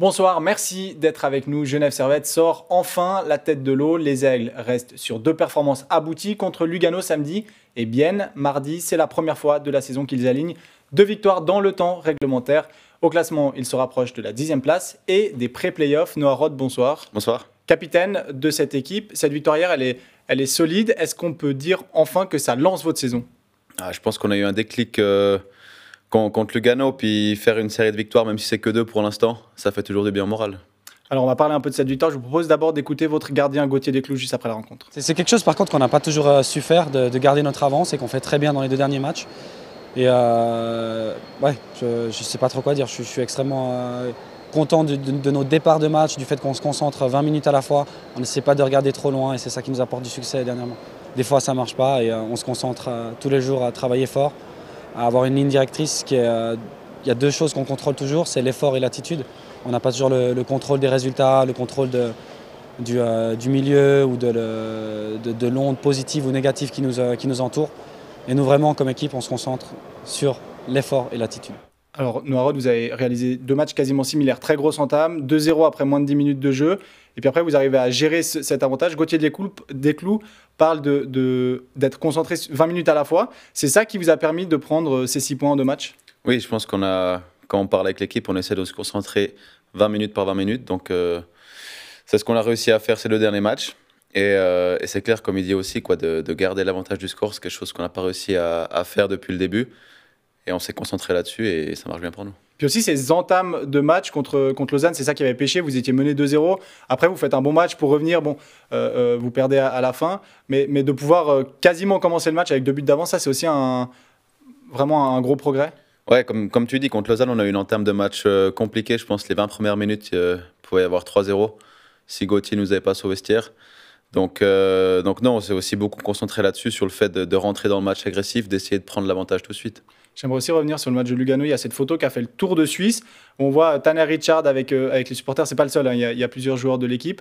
Bonsoir, merci d'être avec nous. Genève Servette sort enfin la tête de l'eau. Les Aigles restent sur deux performances abouties contre Lugano samedi et Bienne mardi. C'est la première fois de la saison qu'ils alignent deux victoires dans le temps réglementaire. Au classement, ils se rapprochent de la dixième place et des pré-playoffs. Noah Roth, bonsoir. Bonsoir. Capitaine de cette équipe, cette victoire hier, elle est, elle est solide. Est-ce qu'on peut dire enfin que ça lance votre saison? Ah, Je pense qu'on a eu un déclic. Euh, contre Lugano, puis faire une série de victoires, même si c'est que deux pour l'instant, ça fait toujours du bien moral. Alors on va parler un peu de cette victoire. Je vous propose d'abord d'écouter votre gardien Gauthier Desclous juste après la rencontre. C'est quelque chose par contre qu'on n'a pas toujours euh, su faire, de, garder notre avance et qu'on fait très bien dans les deux derniers matchs. Et euh, ouais, je ne sais pas trop quoi dire. Je, suis extrêmement euh, content de, nos départs de match, du fait qu'on se concentre 20 minutes à la fois. On n'essaie pas de regarder trop loin et c'est ça qui nous apporte du succès dernièrement. Des fois ça ne marche pas et on se concentre tous les jours à travailler fort à avoir une ligne directrice qui. Euh, il y a deux choses qu'on contrôle toujours, c'est l'effort et l'attitude. On n'a pas toujours le, contrôle des résultats, le contrôle euh, du, milieu ou de l'onde positive ou négative qui nous, euh, qui nous entoure. Et nous, vraiment, comme équipe, on se concentre sur l'effort et l'attitude. Alors, Noirod, vous avez réalisé deux matchs quasiment similaires, très grosse entame, 2-0 après moins de 10 minutes de jeu. Et puis après, vous arrivez à gérer cet avantage. Gauthier Desclous parle d'être de, d'être concentré 20 minutes à la fois. C'est ça qui vous a permis de prendre euh, ces 6 points en deux matchs Oui, je pense qu'on a, quand on parle avec l'équipe, on essaie de se concentrer 20 minutes par 20 minutes. Donc, euh, c'est ce qu'on a réussi à faire ces deux derniers matchs. Euh, et, c'est clair, comme il dit aussi, quoi, de, garder l'avantage du score, c'est quelque chose qu'on n'a pas réussi à, faire depuis le début. Et on s'est concentré là-dessus et ça marche bien pour nous. Puis aussi ces entames de match contre, contre Lausanne, c'est ça qui avait pêché. Vous étiez mené 2-0. Après, vous faites un bon match pour revenir. Bon, euh, euh, vous perdez à, la fin. Mais, mais de pouvoir euh, quasiment commencer le match avec deux buts d'avance, ça, c'est aussi un, vraiment un gros progrès. Ouais, comme, comme tu dis, contre Lausanne, on a eu une entame de match compliquée. Je pense les 20 premières minutes, il pouvait y avoir 3-0 si Gauthier nous avait pas au vestiaire. Donc, donc non, on s'est aussi beaucoup concentré là-dessus, sur le fait de, de rentrer dans le match agressif, d'essayer de prendre l'avantage tout de suite. J'aimerais aussi revenir sur le match de Lugano. Il y a cette photo qui a fait le tour de Suisse. On voit Tanner Richard avec, euh, avec les supporters. C'est pas le seul, hein. il, y a, plusieurs joueurs de l'équipe.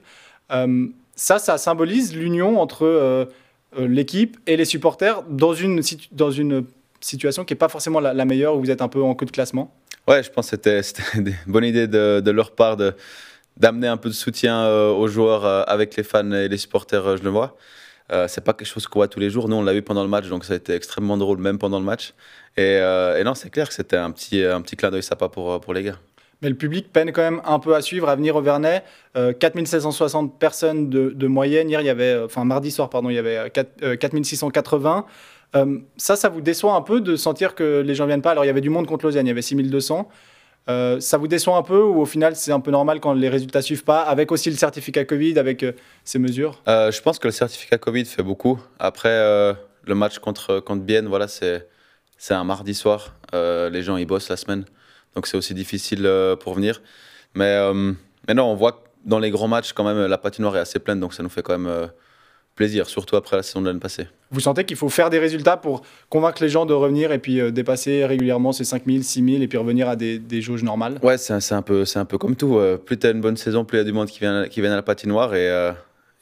Euh, ça, ça symbolise l'union entre euh, l'équipe et les supporters dans une, dans une situation qui n'est pas forcément la, meilleure, où vous êtes un peu en queue de classement. Ouais, je pense que c'était une bonne idée de, de leur part de d'amener un peu de soutien aux joueurs avec les fans et les supporters, je le vois. Euh, c'est pas quelque chose qu'on voit tous les jours. Nous, on l'a vu pendant le match, donc ça a été extrêmement drôle, même pendant le match. Et, euh, non, c'est clair que c'était un petit, un petit clin d'œil sympa pour, pour les gars. Mais le public peine quand même un peu à suivre, à venir au Vernet. 4760 euh, personnes de, moyenne. Hier, il y avait, enfin mardi soir, pardon, il y avait 4, 4680. ça, ça vous déçoit un peu de sentir que les gens viennent pas? Alors, il y avait du monde contre Lausanne, il y avait 6200. Euh, ça vous déçoit un peu ou au final c'est un peu normal quand les résultats suivent pas, avec aussi le certificat Covid, avec euh, ces mesures? Euh, Je pense que le certificat Covid fait beaucoup. Après le match contre, contre Bienne, voilà, c'est, c'est un mardi soir. les gens ils bossent la semaine, donc c'est aussi difficile pour venir. Mais, mais non, on voit que dans les grands matchs quand même la patinoire est assez pleine, donc ça nous fait quand même plaisir, surtout après la saison de l'année passée. Vous sentez qu'il faut faire des résultats pour convaincre les gens de revenir et puis euh, dépasser régulièrement ces 5000, 6000 et puis revenir à des, des jauges normales? Ouais, c'est un, peu, un peu comme tout. Euh, plus tu as une bonne saison, plus il y a du monde qui vient, qui vient à la patinoire et, euh,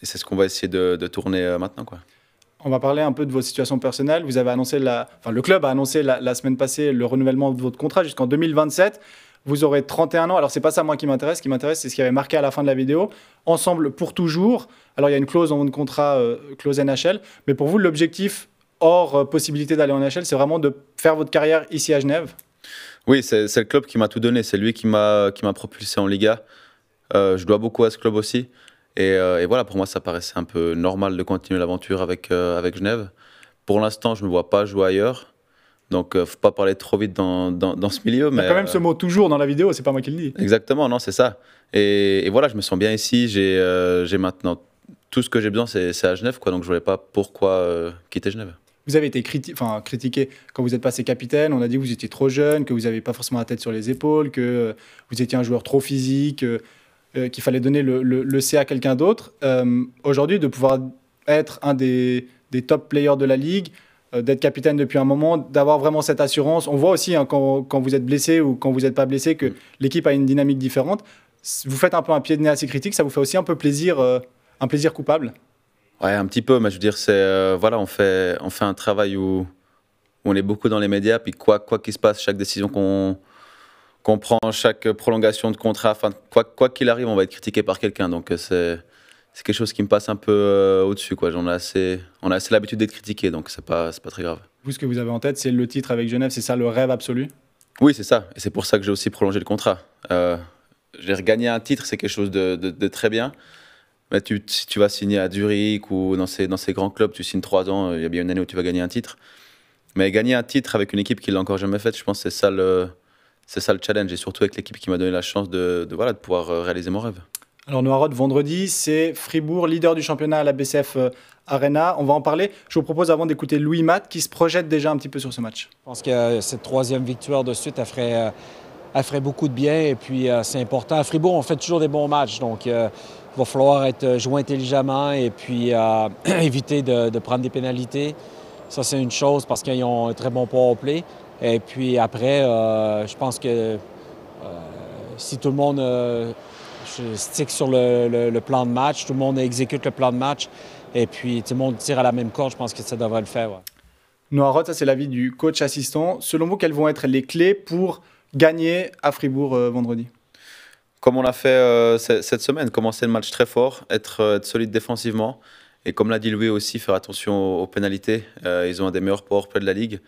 et c'est ce qu'on va essayer de, de tourner maintenant. Quoi. On va parler un peu de votre situation personnelle. Vous avez annoncé la, enfin, le club a annoncé la, la semaine passée le renouvellement de votre contrat jusqu'en 2027. Vous aurez 31 ans. Alors, c'est pas ça, moi, qui m'intéresse. Ce qui m'intéresse, c'est ce qui avait marqué à la fin de la vidéo. Ensemble pour toujours. Alors, il y a une clause dans votre contrat, euh, clause NHL. Mais pour vous, l'objectif, hors euh, possibilité d'aller en NHL, c'est vraiment de faire votre carrière ici à Genève? Oui, c'est le club qui m'a tout donné. C'est lui qui m'a propulsé en Liga. Euh, je dois beaucoup à ce club aussi. Et, voilà, pour moi, ça paraissait un peu normal de continuer l'aventure avec, avec Genève. Pour l'instant, je ne me vois pas jouer ailleurs. Donc, ne euh, faut pas parler trop vite dans, dans, ce milieu. Mais Il y a quand même ce mot toujours dans la vidéo, c'est pas moi qui le dis. Exactement, non, c'est ça. Et, voilà, je me sens bien ici. J'ai euh, j'ai maintenant tout ce que j'ai besoin, c'est à Genève, quoi. Donc, je voyais pas pourquoi euh, quitter Genève. Vous avez été enfin, critiqué quand vous êtes passé capitaine. On a dit que vous étiez trop jeune, que vous n'aviez pas forcément la tête sur les épaules, que vous étiez un joueur trop physique, qu'il fallait donner le, le, C à quelqu'un d'autre. Aujourd'hui, de pouvoir être un des, des top players de la ligue, d'être capitaine depuis un moment, d'avoir vraiment cette assurance. On voit aussi hein, quand, quand, vous êtes blessé ou quand vous n'êtes pas blessé que mm. l'équipe a une dynamique différente. Vous faites un peu un pied de nez à ces critiques, ça vous fait aussi un peu plaisir, euh, un plaisir coupable? Ouais, un petit peu, mais je veux dire, c'est euh, voilà, on fait, on fait un travail où, on est beaucoup dans les médias, puis quoi quoi qu'il se passe, chaque décision qu'on qu'on prend chaque prolongation de contrat. Enfin, quoi quoi qu'il arrive, on va être critiqué par quelqu'un. Donc c'est c'est quelque chose qui me passe un peu au-dessus. Quoi. J'en ai assez, on a assez l'habitude d'être critiqué, donc c'est pas c'est pas très grave. Vous, ce que vous avez en tête, c'est le titre avec Genève, c'est ça le rêve absolu? Oui, c'est ça. Et c'est pour ça que j'ai aussi prolongé le contrat. j'ai regagné un titre, c'est quelque chose de, de, de très bien. Mais tu, si tu vas signer à Zurich ou dans ces, dans ces grands clubs, tu signes trois ans, il y a bien une année où tu vas gagner un titre. Mais gagner un titre avec une équipe qui l'a encore jamais fait, je pense que c'est ça le, c'est ça le challenge. Et surtout avec l'équipe qui m'a donné la chance de, de, voilà, de pouvoir euh, réaliser mon rêve. Alors Noirod, vendredi, c'est Fribourg, leader du championnat à la BCF euh, Arena. On va en parler. Je vous propose avant d'écouter Louis Matt qui se projette déjà un petit peu sur ce match. Je pense que cette troisième victoire de suite, elle ferait, euh, beaucoup de bien. Et puis c'est important. À Fribourg, on fait toujours des bons matchs. Donc il va falloir être euh, joué intelligemment et puis euh, éviter de, prendre des pénalités. Ça, c'est une chose parce qu'ils ont un très bon power play. Et puis après, euh, je pense que euh, si tout le monde euh, stick sur le, le, le, plan de match, tout le monde exécute le plan de match et puis tout le monde tire à la même corde, je pense que ça devrait le faire. Ouais. Noirot, ça c'est l'avis du coach assistant. Selon vous, quelles vont être les clés pour gagner à Fribourg vendredi? Comme on l'a fait euh, cette semaine, commencer le match très fort, être, euh, être solide défensivement. Et comme l'a dit Louis aussi, faire attention aux, aux pénalités. Euh, ils ont un des meilleurs powerplay de la ligue.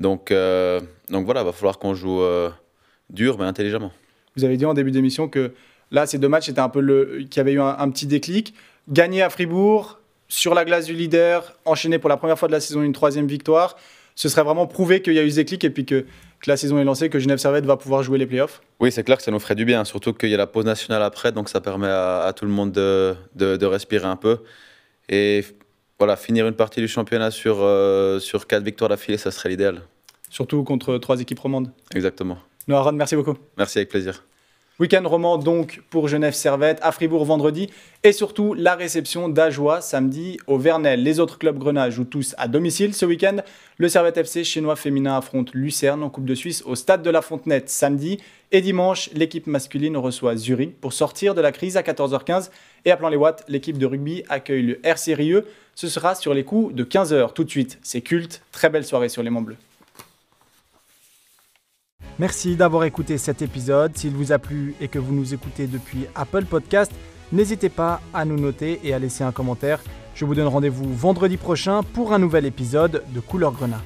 Donc, euh, donc voilà, il va falloir qu'on joue euh, dur mais intelligemment. Vous avez dit en début d'émission que là, ces deux matchs, c'était un peu le, qu'il y avait eu un, un, petit déclic. Gagner à Fribourg, sur la glace du leader, enchaîner pour la première fois de la saison une troisième victoire ce serait vraiment prouver qu'il y a eu ce déclic et puis que, que, la saison est lancée, que Genève Servette va pouvoir jouer les playoffs Oui, c'est clair que ça nous ferait du bien, surtout qu'il y a la pause nationale après, donc ça permet à, à tout le monde de, de, de, respirer un peu. Et voilà, finir une partie du championnat sur, euh, sur quatre victoires d'affilée, ça serait l'idéal. Surtout contre trois équipes romandes. Exactement. Noah merci beaucoup. Merci, avec plaisir. Week-end roman donc pour Genève Servette, à Fribourg vendredi et surtout la réception d'Ajoie samedi au Vernel. Les autres clubs grenats jouent tous à domicile ce week-end. Le Servette FC chinois féminin affronte Lucerne en Coupe de Suisse au stade de la Fontenette samedi et dimanche l'équipe masculine reçoit Zurich pour sortir de la crise à 14h15 et appelant les watts l'équipe de rugby accueille le RC Rieux. Ce sera sur les coups de 15h tout de suite. C'est culte, très belle soirée sur les Monts Bleus. Merci d'avoir écouté cet épisode. S'il vous a plu et que vous nous écoutez depuis Apple Podcast, n'hésitez pas à nous noter et à laisser un commentaire. Je vous donne rendez-vous vendredi prochain pour un nouvel épisode de Couleur Grenat.